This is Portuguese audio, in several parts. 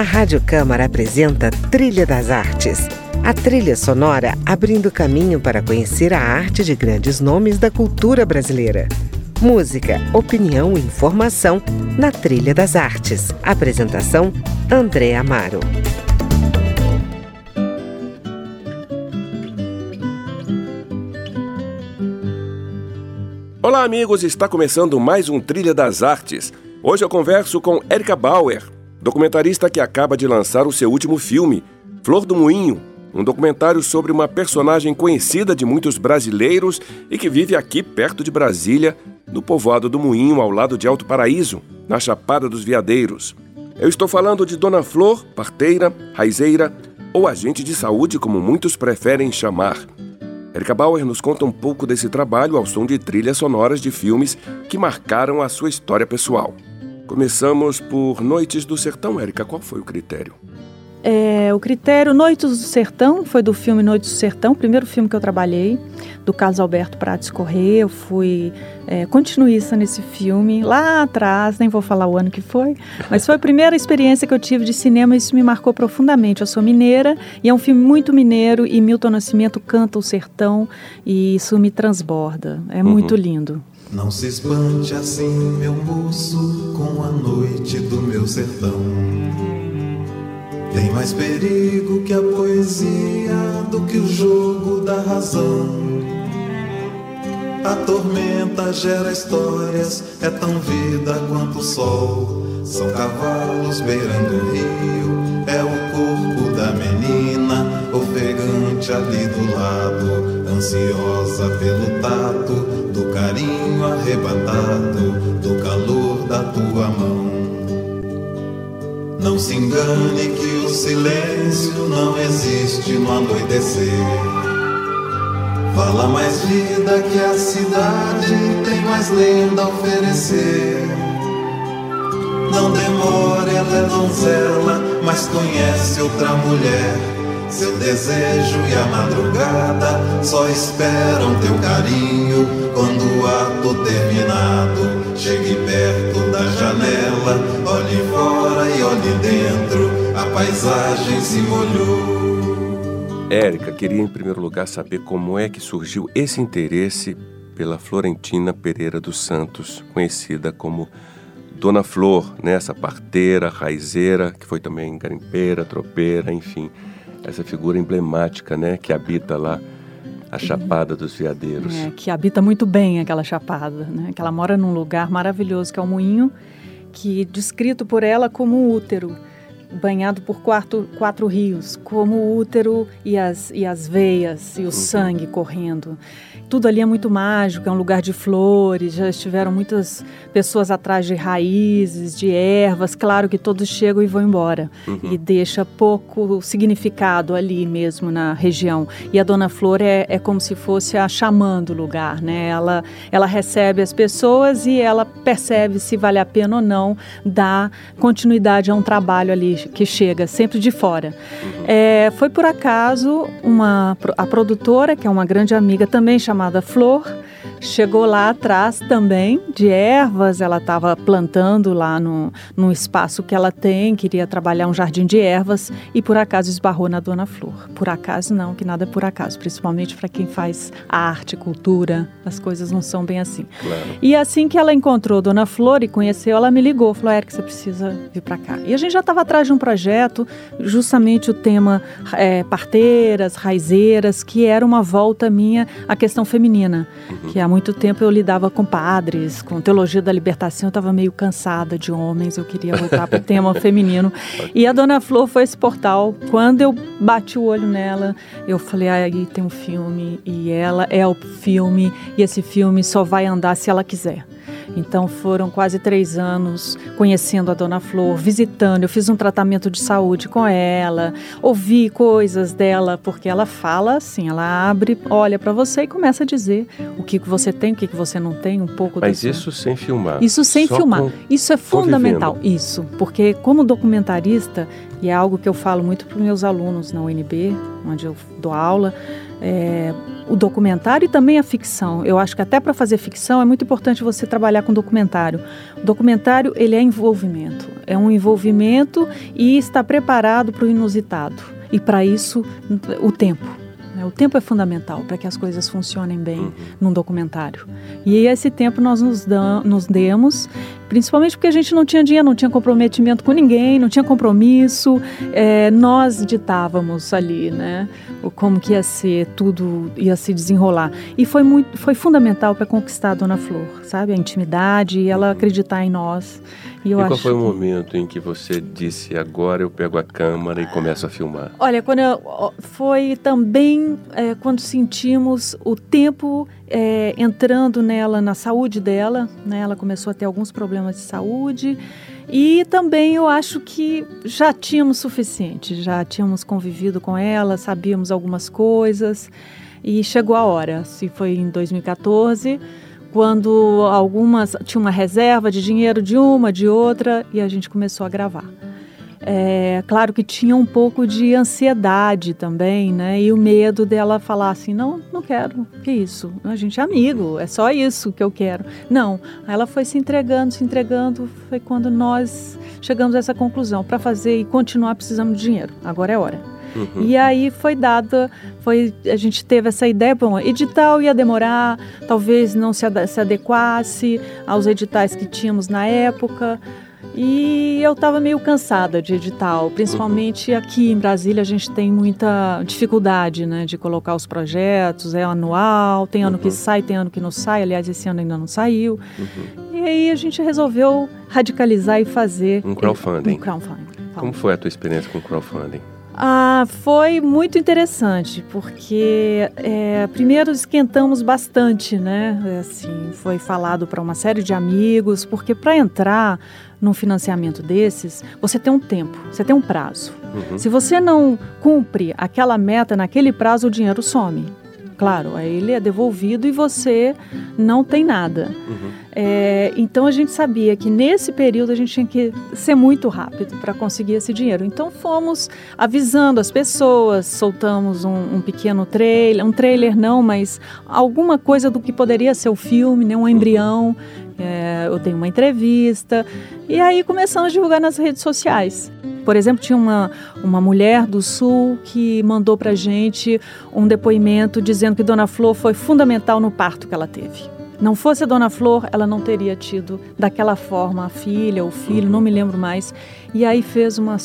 A Rádio Câmara apresenta Trilha das Artes. A trilha sonora abrindo caminho para conhecer a arte de grandes nomes da cultura brasileira. Música, opinião e informação na Trilha das Artes. Apresentação: André Amaro. Olá, amigos! Está começando mais um Trilha das Artes. Hoje eu converso com Erika Bauer, documentarista que acaba de lançar o seu último filme, Flor do Moinho, um documentário sobre uma personagem conhecida de muitos brasileiros e que vive aqui perto de Brasília, no povoado do Moinho, ao lado de Alto Paraíso, na Chapada dos Veadeiros. Eu estou falando de Dona Flor, parteira, raizeira ou agente de saúde, como muitos preferem chamar. Erika Bauer nos conta um pouco desse trabalho ao som de trilhas sonoras de filmes que marcaram a sua história pessoal. Começamos por Noites do Sertão. Érica, qual foi o critério? É, o critério Noites do Sertão foi do filme Noites do Sertão, primeiro filme que eu trabalhei, do Carlos Alberto Prates Corrêa. Eu fui é, continuista nesse filme lá atrás, nem vou falar o ano que foi, mas foi a primeira experiência que eu tive de cinema e isso me marcou profundamente. Eu sou mineira e é um filme muito mineiro e Milton Nascimento canta o sertão e isso me transborda. É uhum. muito lindo. Não se espante assim, meu moço, com a noite do meu sertão. Tem mais perigo que a poesia do que o jogo da razão. A tormenta gera histórias, é tão vida quanto o sol. São cavalos beirando o rio, é o corpo da menina, ofegante ali do lado, ansiosa pelo tato do carinho arrebatado, do calor da tua mão. Não se engane que o silêncio não existe no anoitecer. Fala mais vida que a cidade tem mais lenda a oferecer. Não demore, ela é donzela, mas conhece outra mulher seu desejo e a madrugada só esperam teu carinho. Quando o ato terminado, chegue perto da janela, olhe fora e olhe dentro, a paisagem se molhou. Érica, queria em primeiro lugar saber como é que surgiu esse interesse pela Florentina Pereira dos Santos, conhecida como Dona Flor, né? essa parteira, raizeira, que foi também garimpeira, tropeira, enfim essa figura emblemática, né, que habita lá a Chapada dos Veadeiros. É, que habita muito bem aquela chapada, né? Que ela mora num lugar maravilhoso que é o Moinho, que descrito por ela como útero, banhado por quatro, quatro rios, como o útero e as, e as veias e o uhum. sangue correndo tudo ali é muito mágico, é um lugar de flores, já estiveram muitas pessoas atrás de raízes, de ervas, claro que todos chegam e vão embora. Uhum. E deixa pouco significado ali mesmo na região. E a Dona Flor é, é como se fosse a xamã do lugar, né? Ela, ela recebe as pessoas e ela percebe se vale a pena ou não dar continuidade a um trabalho ali que chega sempre de fora. É, foi por acaso uma, a produtora, que é uma grande amiga também chamada Flor chegou lá atrás também de ervas. Ela estava plantando lá no, no espaço que ela tem, queria trabalhar um jardim de ervas e por acaso esbarrou na Dona Flor. Por acaso não, que nada é por acaso, principalmente para quem faz arte, cultura, as coisas não são bem assim. Claro. E assim que ela encontrou Dona Flor e conheceu, ela me ligou, falou: Eric, você precisa vir para cá. E a gente já estava atrás de um projeto, justamente o tema é, parteiras, raizeiras, que era uma volta minha à questão feminina, uhum. que é muito tempo eu lidava com padres, com teologia da libertação, eu estava meio cansada de homens, eu queria voltar para o tema feminino. E a Dona Flor foi esse portal. Quando eu bati o olho nela, eu falei: ah, aí tem um filme, e ela é o filme, e esse filme só vai andar se ela quiser. Então foram quase três anos conhecendo a Dona Flor, visitando. Eu fiz um tratamento de saúde com ela, ouvi coisas dela, porque ela fala assim, ela abre, olha para você e começa a dizer o que, você tem, o que, que você não tem, um pouco. Mas isso sem filmar. Isso sem Só filmar. Isso é fundamental. Isso, porque como documentarista e é algo que eu falo muito para os meus alunos na UNB, onde eu dou aula é, o documentário e também a ficção. Eu acho que até para fazer ficção é muito importante você trabalhar com documentário. O documentário ele é envolvimento, é um envolvimento e está preparado para o inusitado. E para isso o tempo. O tempo é fundamental para que as coisas funcionem bem uhum. num documentário. E esse tempo nós nos, dam, nos demos, principalmente porque a gente não tinha dinheiro, não tinha comprometimento com ninguém, não tinha compromisso. É, nós ditávamos ali, né? Como que ia ser, tudo ia se desenrolar. E foi, muito, foi fundamental para conquistar a Dona Flor, sabe? A intimidade e ela acreditar em nós. E, e qual foi o momento em que você disse agora eu pego a câmera e começo a filmar? Olha, quando eu, foi também é, quando sentimos o tempo é, entrando nela na saúde dela, né? Ela começou a ter alguns problemas de saúde e também eu acho que já tínhamos suficiente, já tínhamos convivido com ela, sabíamos algumas coisas e chegou a hora. Se foi em 2014 quando algumas tinha uma reserva de dinheiro de uma, de outra, e a gente começou a gravar. É, claro que tinha um pouco de ansiedade também, né? E o medo dela falar assim: não, não quero, que isso? A gente é amigo, é só isso que eu quero. Não, ela foi se entregando, se entregando. Foi quando nós chegamos a essa conclusão: para fazer e continuar precisamos de dinheiro, agora é hora. Uhum. E aí foi dada, foi, a gente teve essa ideia, bom, edital ia demorar, talvez não se, se adequasse aos editais que tínhamos na época. E eu estava meio cansada de edital, principalmente uhum. aqui em Brasília a gente tem muita dificuldade né, de colocar os projetos, é anual, tem ano uhum. que sai, tem ano que não sai, aliás, esse ano ainda não saiu. Uhum. E aí a gente resolveu radicalizar e fazer um crowdfunding. Um crowdfunding. Como foi a tua experiência com o crowdfunding? Ah, foi muito interessante, porque é, primeiro esquentamos bastante, né? Assim, foi falado para uma série de amigos, porque para entrar num financiamento desses, você tem um tempo, você tem um prazo. Uhum. Se você não cumpre aquela meta naquele prazo, o dinheiro some. Claro, aí ele é devolvido e você não tem nada. Uhum. É, então a gente sabia que nesse período a gente tinha que ser muito rápido para conseguir esse dinheiro. Então fomos avisando as pessoas, soltamos um, um, pequeno trailer, um trailer não, mas alguma coisa do que poderia ser o filme, né, um embrião. É, eu tenho uma entrevista e aí começamos a divulgar nas redes sociais. Por exemplo, tinha uma, uma mulher do Sul que mandou para gente um depoimento dizendo que Dona Flor foi fundamental no parto que ela teve. Não fosse a Dona Flor, ela não teria tido daquela forma a filha, o filho, não me lembro mais. E aí fez, uma,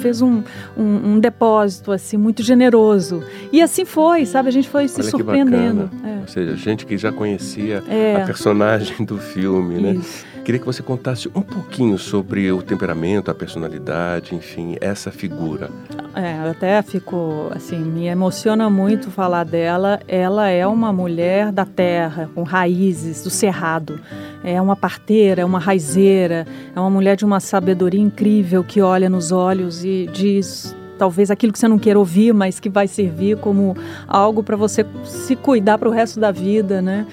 fez um, um, um depósito assim muito generoso. E assim foi, sabe? A gente foi se Olha surpreendendo. É. Ou seja, gente que já conhecia é. a personagem do filme, né? Isso. Queria que você contasse um pouquinho sobre o temperamento, a personalidade, enfim, essa figura. É, até ficou assim, me emociona muito falar dela. Ela é uma mulher da terra, com raízes, do cerrado. É uma parteira, é uma raizeira, é uma mulher de uma sabedoria incrível que olha nos olhos e diz talvez aquilo que você não queira ouvir, mas que vai servir como algo para você se cuidar para o resto da vida, né?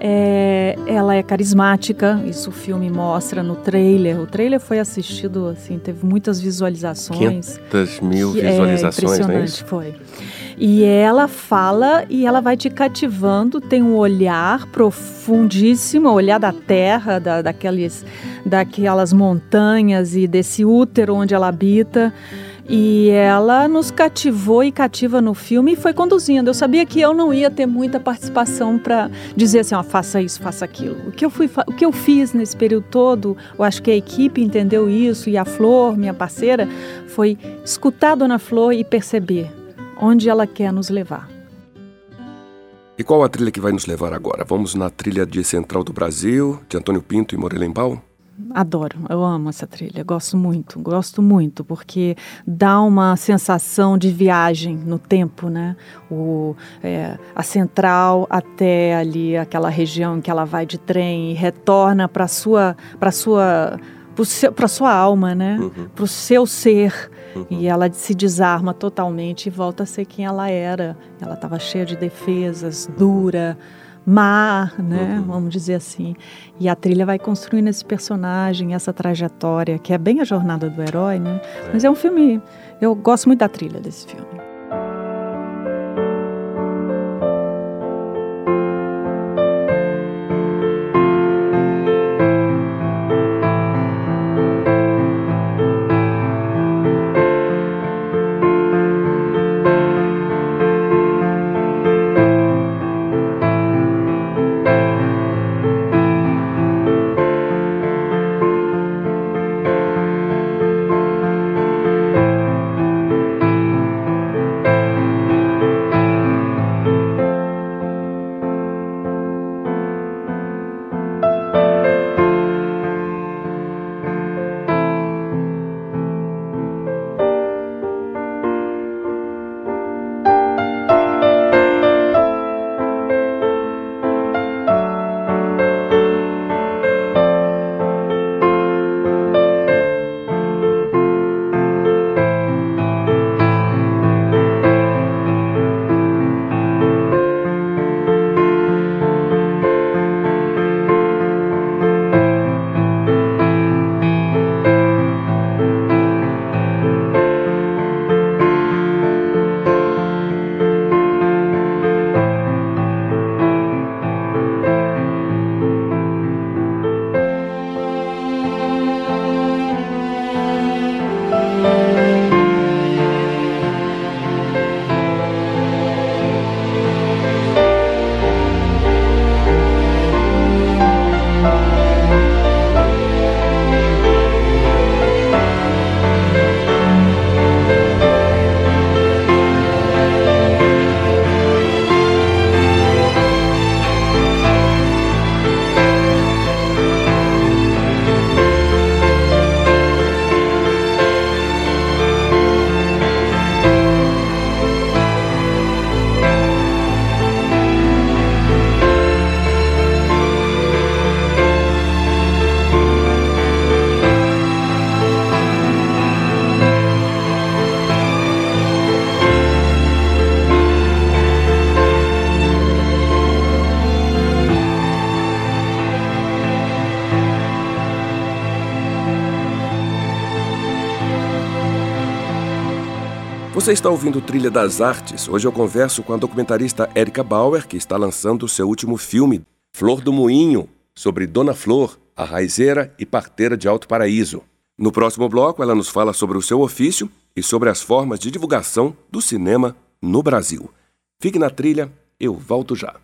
É, ela é carismática, isso o filme mostra no trailer. O trailer foi assistido, assim, teve muitas visualizações. 500 mil visualizações, é, é isso? foi. E ela fala e ela vai te cativando, tem um olhar profundíssimo, o olhar da terra, da, daqueles, daquelas montanhas e desse útero onde ela habita. E ela nos cativou e cativa no filme e foi conduzindo. Eu sabia que eu não ia ter muita participação para dizer assim, ó, faça isso, faça aquilo. O que eu fui, o que eu fiz nesse período todo, eu acho que a equipe entendeu isso e a Flor, minha parceira, foi escutar a Dona Flor e perceber onde ela quer nos levar. E qual a trilha que vai nos levar agora? Vamos na trilha de Central do Brasil, de Antônio Pinto e Morelenbaum? Adoro, eu amo essa trilha, gosto muito, gosto muito, porque dá uma sensação de viagem no tempo, né? O, é, a central até ali, aquela região que ela vai de trem e retorna para sua, para sua, para sua alma, né? Uhum. Para o seu ser. Uhum. E ela se desarma totalmente e volta a ser quem ela era. Ela estava cheia de defesas, dura má, né? Uhum. Vamos dizer assim. E a trilha vai construindo esse personagem, essa trajetória, que é bem a jornada do herói, né? É. Mas é um filme. Eu gosto muito da trilha desse filme. Você está ouvindo Trilha das Artes. Hoje eu converso com a documentarista Erika Bauer, que está lançando o seu último filme, Flor do Moinho, sobre Dona Flor, a raizeira e parteira de Alto Paraíso. No próximo bloco, ela nos fala sobre o seu ofício e sobre as formas de divulgação do cinema no Brasil. Fique na trilha, eu volto já.